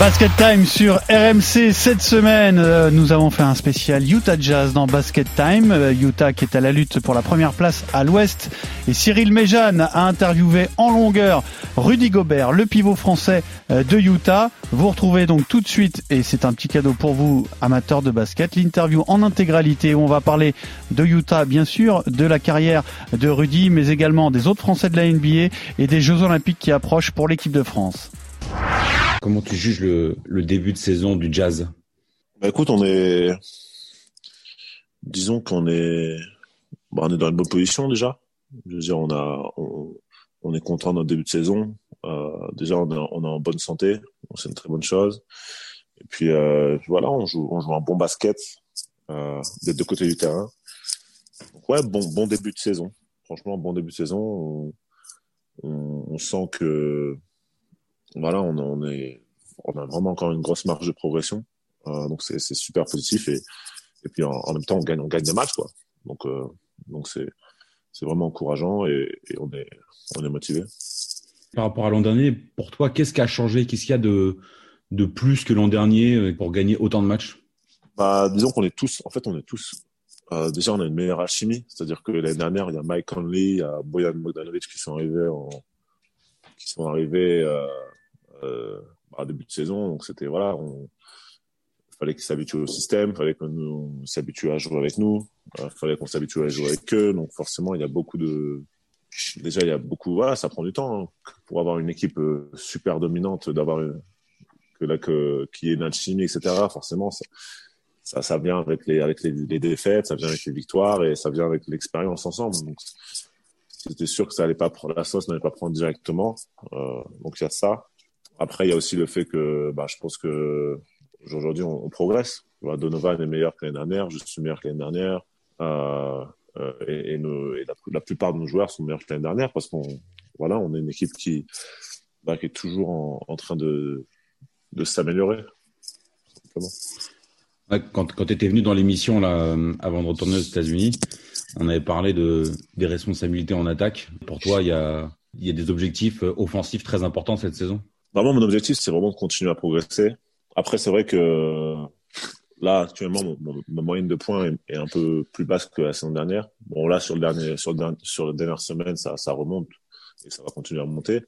Basket Time sur RMC cette semaine. euh, Nous avons fait un spécial Utah Jazz dans Basket Time. Euh, Utah qui est à la lutte pour la première place à l'ouest. Et Cyril Méjeanne a interviewé en longueur Rudy Gobert, le pivot français euh, de Utah. Vous retrouvez donc tout de suite, et c'est un petit cadeau pour vous, amateurs de basket, l'interview en intégralité où on va parler de Utah, bien sûr, de la carrière de Rudy, mais également des autres Français de la NBA et des Jeux Olympiques qui approchent pour l'équipe de France. Comment tu juges le, début de saison du Jazz? Bah écoute, on est, disons qu'on est, bah, on est dans une bonne position déjà. Je veux dire, on est content de notre début de saison. Euh, déjà, on est, en bonne santé, c'est une très bonne chose. Et puis euh, voilà, on joue, un bon basket euh, des deux du terrain. Ouais, bon, bon début de saison. Franchement, bon début de saison. On, on, on sent que voilà, on, on est, on a vraiment encore une grosse marge de progression. Euh, donc c'est super positif et et puis en, en même temps on gagne on gagne des matchs quoi. Donc euh, donc c'est c'est vraiment encourageant et, et on est on est motivé. Par rapport à l'an dernier, pour toi, qu'est-ce qui a changé? Qu'est-ce qu'il y a de, de plus que l'an dernier euh, pour gagner autant de matchs? Bah disons qu'on est tous en fait on est tous euh, déjà on a une meilleure alchimie, c'est-à-dire que l'année dernière il y a Mike Conley, il y a Bojan Bogdanovic qui sont arrivés en qui sont arrivés euh, à début de saison donc c'était voilà on fallait qu'ils s'habituent au système, fallait qu'on s'habitue à jouer avec nous, euh, fallait qu'on s'habitue à jouer avec eux. Donc forcément, il y a beaucoup de, déjà il y a beaucoup, voilà, ça prend du temps hein. pour avoir une équipe euh, super dominante, d'avoir une- que là que qui est alchimie, etc. Forcément, ça, ça, vient avec les avec les défaites, ça vient avec les victoires et ça vient avec l'expérience ensemble. Donc c'était sûr que ça allait pas prendre la sauce, n'allait pas prendre directement. Euh, donc il y a ça. Après, il y a aussi le fait que, bah, je pense que aujourd'hui on, progresse. Donovan est meilleur que l'année dernière, je suis meilleur que l'année dernière, euh, euh, et, la, plupart de nos joueurs sont meilleurs que l'année dernière parce qu'on, voilà, on est une équipe qui, bah, est toujours en, train de, de s'améliorer. Quand, quand tu étais venu dans l'émission là, euh, avant de retourner aux États-Unis, on avait parlé de, des responsabilités en attaque. Pour toi, il y a, y a des objectifs offensifs très importants cette saison? Vraiment, mon objectif, c'est vraiment de continuer à progresser. Après, c'est vrai que là, actuellement, ma moyenne de points est, un peu plus basse que la saison dernière. Bon, là, sur le dernier, sur le les dernières semaines, ça, remonte et ça va continuer à monter.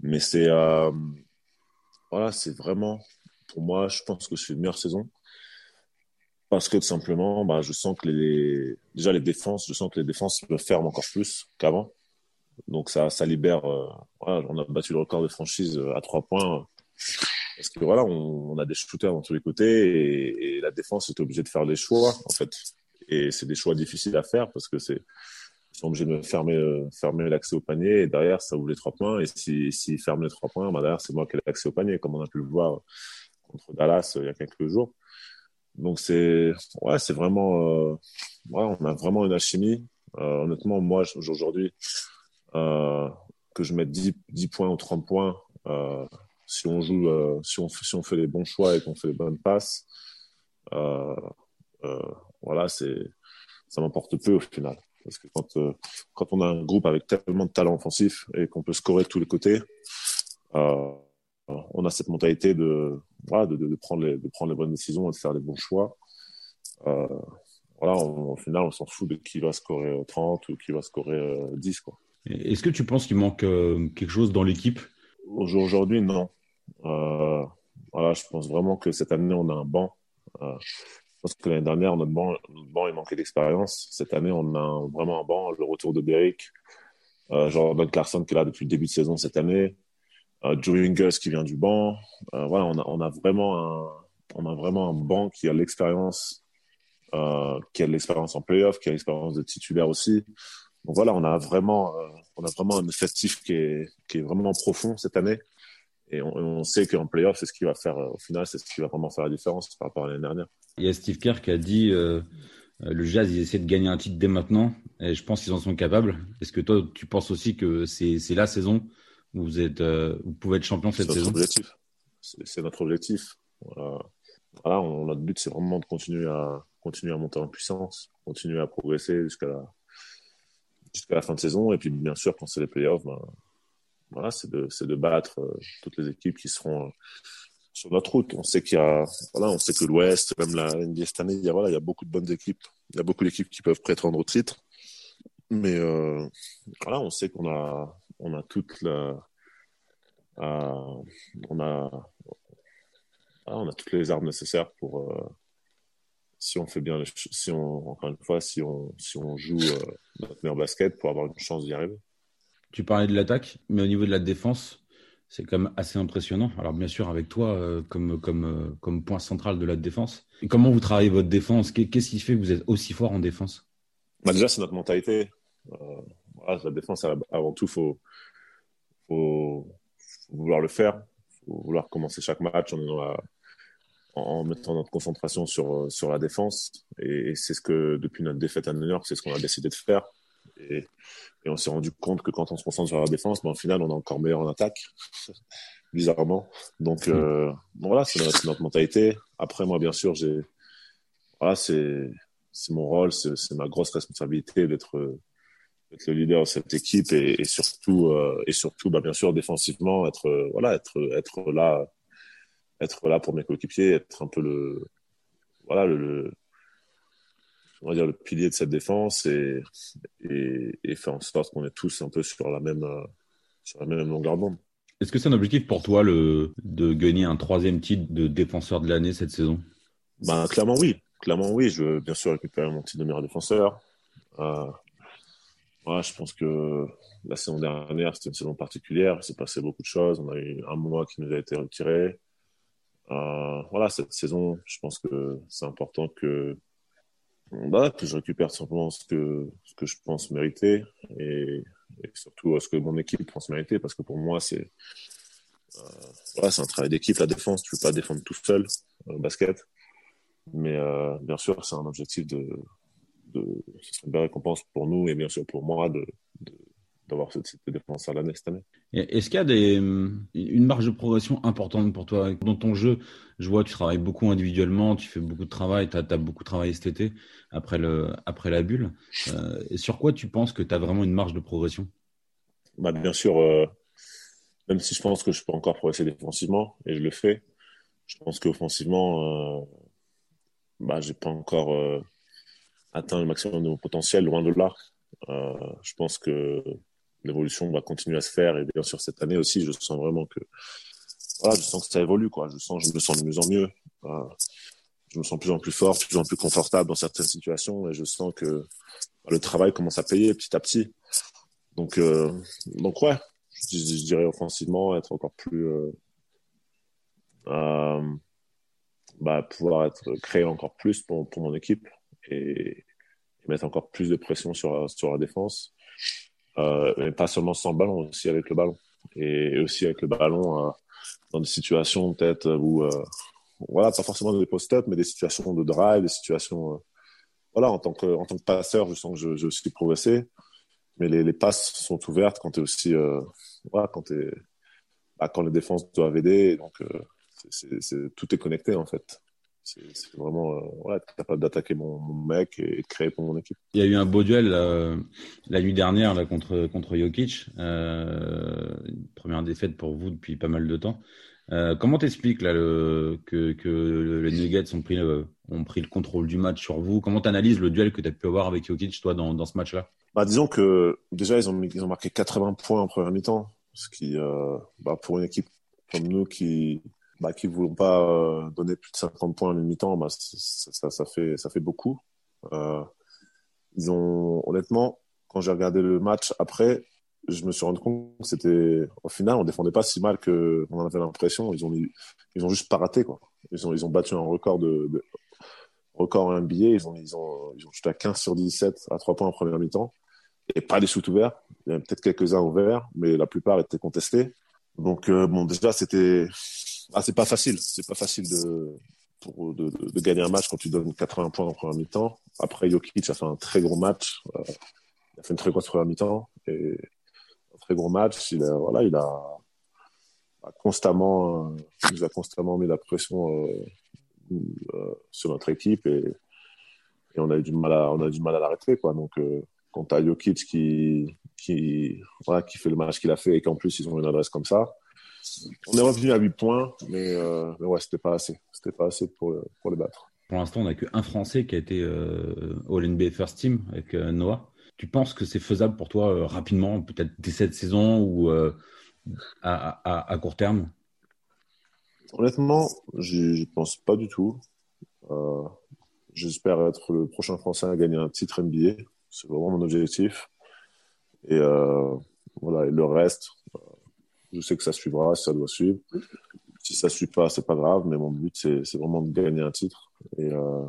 Mais c'est, euh, vraiment, pour moi, je pense que c'est une meilleure saison. Parce que tout simplement, bah, je sens que déjà les défenses, je sens que les défenses me ferment encore plus qu'avant. Donc ça, ça libère. euh, on a battu le record de franchise euh, à trois points. Parce que voilà, on, a des shooters dans tous les côtés et, la défense est obligée de faire des choix en fait. Et c'est des choix difficiles à faire parce que c'est ils sont obligés de fermer euh, fermer l'accès au panier et derrière ça ouvre les trois points et si s'ils ferment les trois points, bah derrière c'est moi qui ai l'accès au panier comme on a pu le voir contre Dallas il y a quelques jours. Donc c'est ouais, c'est vraiment ouais, on a vraiment une alchimie. Honnêtement, moi aujourd'hui que je mette 10, 10 points ou 30 points, euh, si on joue, euh, si, on, si on fait les bons choix et qu'on fait les bonnes passes, euh, voilà, c'est, ça m'importe peu au final. Parce que quand, quand on a un groupe avec tellement de talent offensif et qu'on peut scorer de tous les côtés, on a cette mentalité de, voilà, de, de, prendre les, de prendre les bonnes décisions et de faire les bons choix. Voilà, au final, on s'en fout de qui va scorer euh, 30 ou qui va scorer euh, 10, quoi. Est-ce que tu penses qu'il manque euh, quelque chose dans l'équipe? Aujourd'hui, non. Euh, je pense vraiment que cette année, on a un banc. Euh, je pense que l'année dernière, notre banc, notre banc, manquait d'expérience. Cette année, on a vraiment un banc. Le retour de Beric, euh, Jordan Clarkson qui est là depuis le début de saison cette année, Joe Ingles qui vient du banc. Voilà, on a, vraiment un, banc qui a l'expérience, qui a l'expérience en playoff, qui a l'expérience de titulaire aussi. Donc voilà, on a vraiment, euh, on a vraiment un effectif qui est, qui est vraiment profond cette année. Et on, on sait qu'en playoff, c'est ce qui va faire, euh, au final, c'est ce qui va vraiment faire la différence par rapport à l'année dernière. Il y a Steve Kerr qui a dit euh, le Jazz, ils essaient de gagner un titre dès maintenant, et je pense qu'ils en sont capables. Est-ce que toi, tu penses aussi que c'est la saison où vous êtes, euh, vous pouvez être champion C'est cette notre saison? objectif. C'est notre objectif. Voilà. voilà, notre but, c'est vraiment de continuer à, continuer à monter en puissance, continuer à progresser jusqu'à la, jusqu'à la fin de saison. Et puis, bien sûr, quand c'est les playoffs, ben, voilà, c'est de, de battre euh, toutes les équipes qui seront euh, sur notre route. On sait qu'il y a, voilà, on sait que l'Ouest, même la NBA cette année, il y a, voilà, il y a beaucoup de bonnes équipes. Il y a beaucoup d'équipes qui peuvent prétendre au titre. Mais euh, voilà, on sait qu'on a, on a toute la, on a, on a toutes les armes nécessaires pour, si on fait bien, les, si on, encore une fois, si on, si on joue euh, notre meilleur basket pour avoir une chance d'y arriver. Tu parlais de l'attaque, mais au niveau de la défense, c'est quand même assez impressionnant. Alors bien sûr avec toi euh, comme comme euh, comme point central de la défense. Et comment vous travaillez votre défense? Qu'est-ce qui fait que vous êtes aussi fort en défense? Bah Déjà c'est notre mentalité. Voilà, la défense avant tout faut, faut faut vouloir le faire, faut vouloir commencer chaque match en, en mettant notre concentration sur sur la défense. Et, c'est ce que depuis notre défaite à New York, c'est ce qu'on a décidé de faire. Et, on s'est rendu compte que quand on se concentre sur la défense, ben, au final, on est encore meilleur en attaque, bizarrement. Donc, euh, bon, voilà, c'est notre, mentalité. Après, moi, bien sûr, voilà, c'est, c'est mon rôle, c'est ma grosse responsabilité d'être, le leader de cette équipe et, et surtout, euh, et surtout, bah, bien sûr, défensivement, être, voilà, être, être là, être là pour mes coéquipiers, être un peu le, voilà, le, on va dire, le pilier de cette défense et, et, et faire en sorte qu'on est tous un peu sur la même, euh, sur la même longueur d'onde. Est-ce que c'est un objectif pour toi le, de gagner un troisième titre de défenseur de l'année cette saison? Ben, Clairement oui. Clairement oui. Je veux bien sûr récupérer mon titre de meilleur défenseur. Euh, ouais, je pense que la saison dernière, c'était une saison particulière. Il s'est passé beaucoup de choses. On a eu un mois qui nous a été retiré. Euh, voilà, cette saison, je pense que c'est important que bah, que je récupère simplement ce que, ce que je pense mériter et, surtout ce que mon équipe pense mériter parce que pour moi, c'est euh, voilà, c'est un travail d'équipe, la défense. Tu peux pas défendre tout seul au basket. Mais euh, bien sûr, c'est un objectif de, de. Ce serait une belle récompense pour nous et bien sûr pour moi de, de d'avoir ce titre de défenseur l'année cette année. Est-ce qu'il y a des, une marge de progression importante pour toi? Dans ton jeu, je vois tu travailles beaucoup individuellement, tu fais beaucoup de travail, tu as, beaucoup travaillé cet été après, la bulle. Euh, et sur quoi tu penses que tu as vraiment une marge de progression? Bah, Bien sûr, euh, même si je pense que je peux encore progresser défensivement, et je le fais, je pense qu'offensivement, euh, bah, j'ai pas encore atteint le maximum de mon potentiel, loin de là. Je pense que l'évolution va continuer à se faire. Et bien sûr, cette année aussi, je sens vraiment que, je sens que ça évolue, quoi. Je sens, je me sens de mieux en mieux. Je me sens de plus en plus fort, de plus en plus confortable dans certaines situations et je sens que bah, le travail commence à payer petit à petit. Donc, euh, donc ouais, je, dirais offensivement être encore plus, euh, euh, bah, pouvoir être créé encore plus pour, mon équipe et, et, mettre encore plus de pression sur, sur la défense mais pas seulement sans ballon, aussi avec le ballon. Et aussi avec le ballon euh, dans des situations peut-être où, euh, voilà, pas forcément des post-up, mais des situations de drive, des situations, voilà, en tant que, en tant que passeur, je sens que je, je suis progressé. Mais les, les passes sont ouvertes quand tu es aussi, voilà, quand t'es, bah, quand les défenses doivent aider. Donc, c'est, c'est, tout est connecté en fait c'est vraiment euh, capable d'attaquer mon, mon, mec et de créer pour mon équipe. Il y a eu un beau duel euh, la nuit dernière là, contre, contre Jokic. Euh, première défaite pour vous depuis pas mal de temps. Euh, comment t'expliques là le, que, que les Nuggets ont pris, le, ont pris le contrôle du match sur vous? Comment t'analyses le duel que tu as pu avoir avec Jokic toi dans, dans ce match-là? Bah, Disons que déjà ils ont, ils ont marqué 80 points en première mi-temps, ce qui bah, pour une équipe comme nous qui bah, qui ne voulont pas euh, donner plus de 50 points en mi-temps, bah, ça, ça, fait, beaucoup. Euh, ils ont, honnêtement, quand j'ai regardé le match après, je me suis rendu compte que c'était, au final, on défendait pas si mal que on en avait l'impression. Ils ont, juste pas raté, quoi. Ils ont, battu un record de, de record NBA. Ils ont, ils à 15 sur 17 à 3 points en première mi-temps. Et pas des shoots ouverts. Il y a peut-être quelques-uns ouverts, mais la plupart étaient contestés. Donc, euh, déjà, c'était, ah, c'est pas facile. C'est pas facile de, de, gagner un match quand tu donnes 80 points en première mi-temps. Après, Jokic a fait un très gros match. Euh, il a fait une très grosse première mi-temps et un très gros match. Il a, voilà, il a, constamment, euh, il a constamment mis la pression euh, sur notre équipe et, on a eu du mal à on a du mal à l'arrêter quoi. Donc quand t'as Jokic qui qui voilà qui fait le match qu'il a fait et qu'en plus ils ont une adresse comme ça, on est revenu à 8 points, mais, euh, mais ouais c'était pas assez, c'était pas assez pour pour les battre. Pour l'instant, on n'a qu'un Français qui a été euh, All NBA First Team avec euh, Noah. Tu penses que c'est faisable pour toi euh, rapidement, peut-être dès cette saison ou euh, à, à, à, court terme? Honnêtement, je pense pas du tout. J'espère être le prochain Français à gagner un titre NBA. C'est vraiment mon objectif. Et voilà, et le reste, je sais que ça suivra, ça doit suivre. Si ça suit pas, c'est pas grave, mais mon but c'est vraiment de gagner un titre et, euh,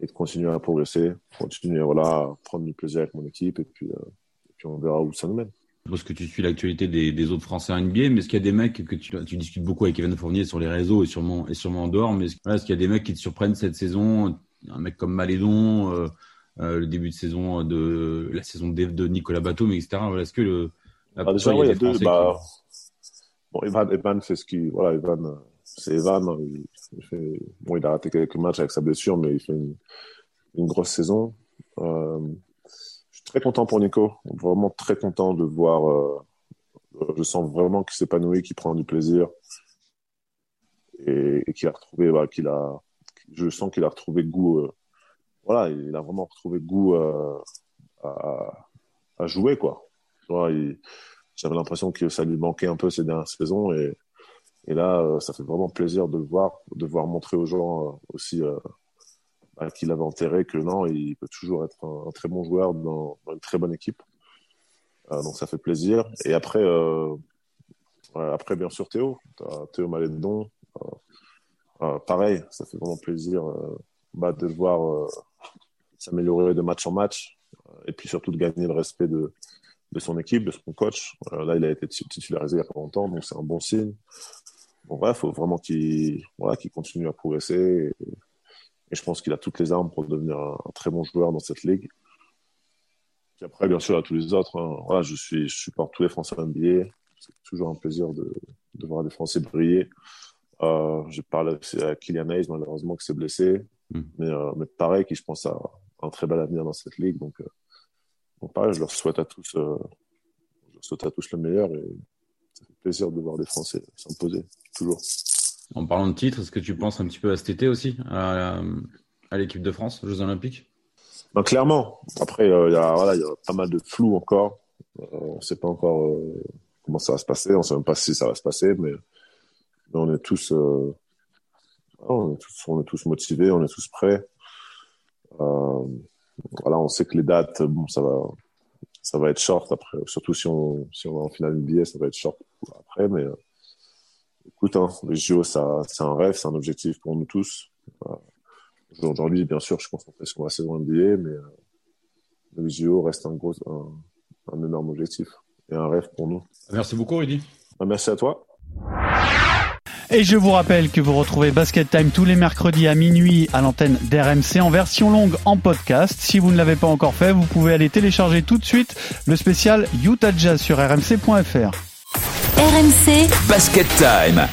et de continuer à progresser, continuer voilà, à prendre du plaisir avec mon équipe et puis, euh, et puis on verra où ça nous mène. Parce que tu suis l'actualité des, des, autres Français en NBA, mais est-ce qu'il y a des mecs que tu, tu, discutes beaucoup avec Evan Fournier sur les réseaux et sûrement, et sûrement en dehors, mais est-ce, est qu'il y a des mecs qui te surprennent cette saison? Un mec comme Malédon, euh, euh, le début de saison de la saison de, de Nicolas Batum, etc. Voilà, est-ce que le ah, déjà, il y a, deux, bah, bon, Evan, Evan fait ce qui, voilà, Evan, c'est Evan. Il, il, fait, bon, il a raté quelques matchs avec sa blessure, mais il fait une, une grosse saison. Euh, très content pour Nico. Vraiment très content de voir. Euh, je sens vraiment qu'il s'épanouit, qu'il prend du plaisir et, et qu'il a retrouvé, bah, qu'il a. Je sens qu'il a retrouvé goût. Euh, voilà, il a vraiment retrouvé goût euh, à, à, jouer quoi. J'avais l'impression que ça lui manquait un peu ces dernières saisons et, là, euh, ça fait vraiment plaisir de voir, de voir montrer aux gens euh, aussi bah, qu'il avait enterré que non, il peut toujours être un, très bon joueur dans, une très bonne équipe. Euh, donc ça fait plaisir. Et après, euh, après bien sûr Théo, Théo Malédon. Euh, pareil, ça fait vraiment plaisir de le voir s'améliorer de match en match et puis surtout de gagner le respect de, de son équipe, de son coach. là, il a été titularisé il n'y a pas longtemps, donc c'est un bon signe. Bon, il faut vraiment qu'il voilà, qu continue à progresser. Et, et je pense qu'il a toutes les armes pour devenir un, un, très bon joueur dans cette ligue. Puis après, bien sûr, à tous les autres, hein, voilà, je, suis, je supporte tous les Français NBA. C'est toujours un plaisir de, de voir des Français briller. Euh, je parle à Kylian Hayes, malheureusement, qui s'est blessé. Mm. Mais, euh, mais pareil, qui je pense a un très bel avenir dans cette ligue. Donc, euh, donc pareil, je leur souhaite à tous, euh, je leur souhaite à tous le meilleur et ça fait plaisir de voir des Français s'imposer, toujours. En parlant de titre, est-ce que tu penses un petit peu à cet été aussi, à, à l'équipe de France, aux Jeux Olympiques? Ben, Clairement. Après, il euh, y, a, voilà, y a pas mal de flou encore. Euh, on ne sait pas encore comment ça va se passer. On ne sait même pas si ça va se passer, mais, mais on est tous, on est tous, on est tous motivés, on est tous prêts. Voilà, on sait que les dates, bon, ça va, ça va être short après. Surtout si on, si on va en finale NBA, ça va être short après, mais écoute, hein, les JO, ça, c'est un rêve, c'est un objectif pour nous tous. Euh, Aujourd'hui, bien sûr, je suis concentré sur la saison NBA, mais euh, les JO reste un gros, un, un, énorme objectif et un rêve pour nous. Merci beaucoup, Rudy. Ah, merci à toi. Et je vous rappelle que vous retrouvez Basket Time tous les mercredis à minuit à l'antenne d'RMC en version longue en podcast. Si vous ne l'avez pas encore fait, vous pouvez aller télécharger tout de suite le spécial Utah Jazz sur rmc.fr. RMC Basket Time.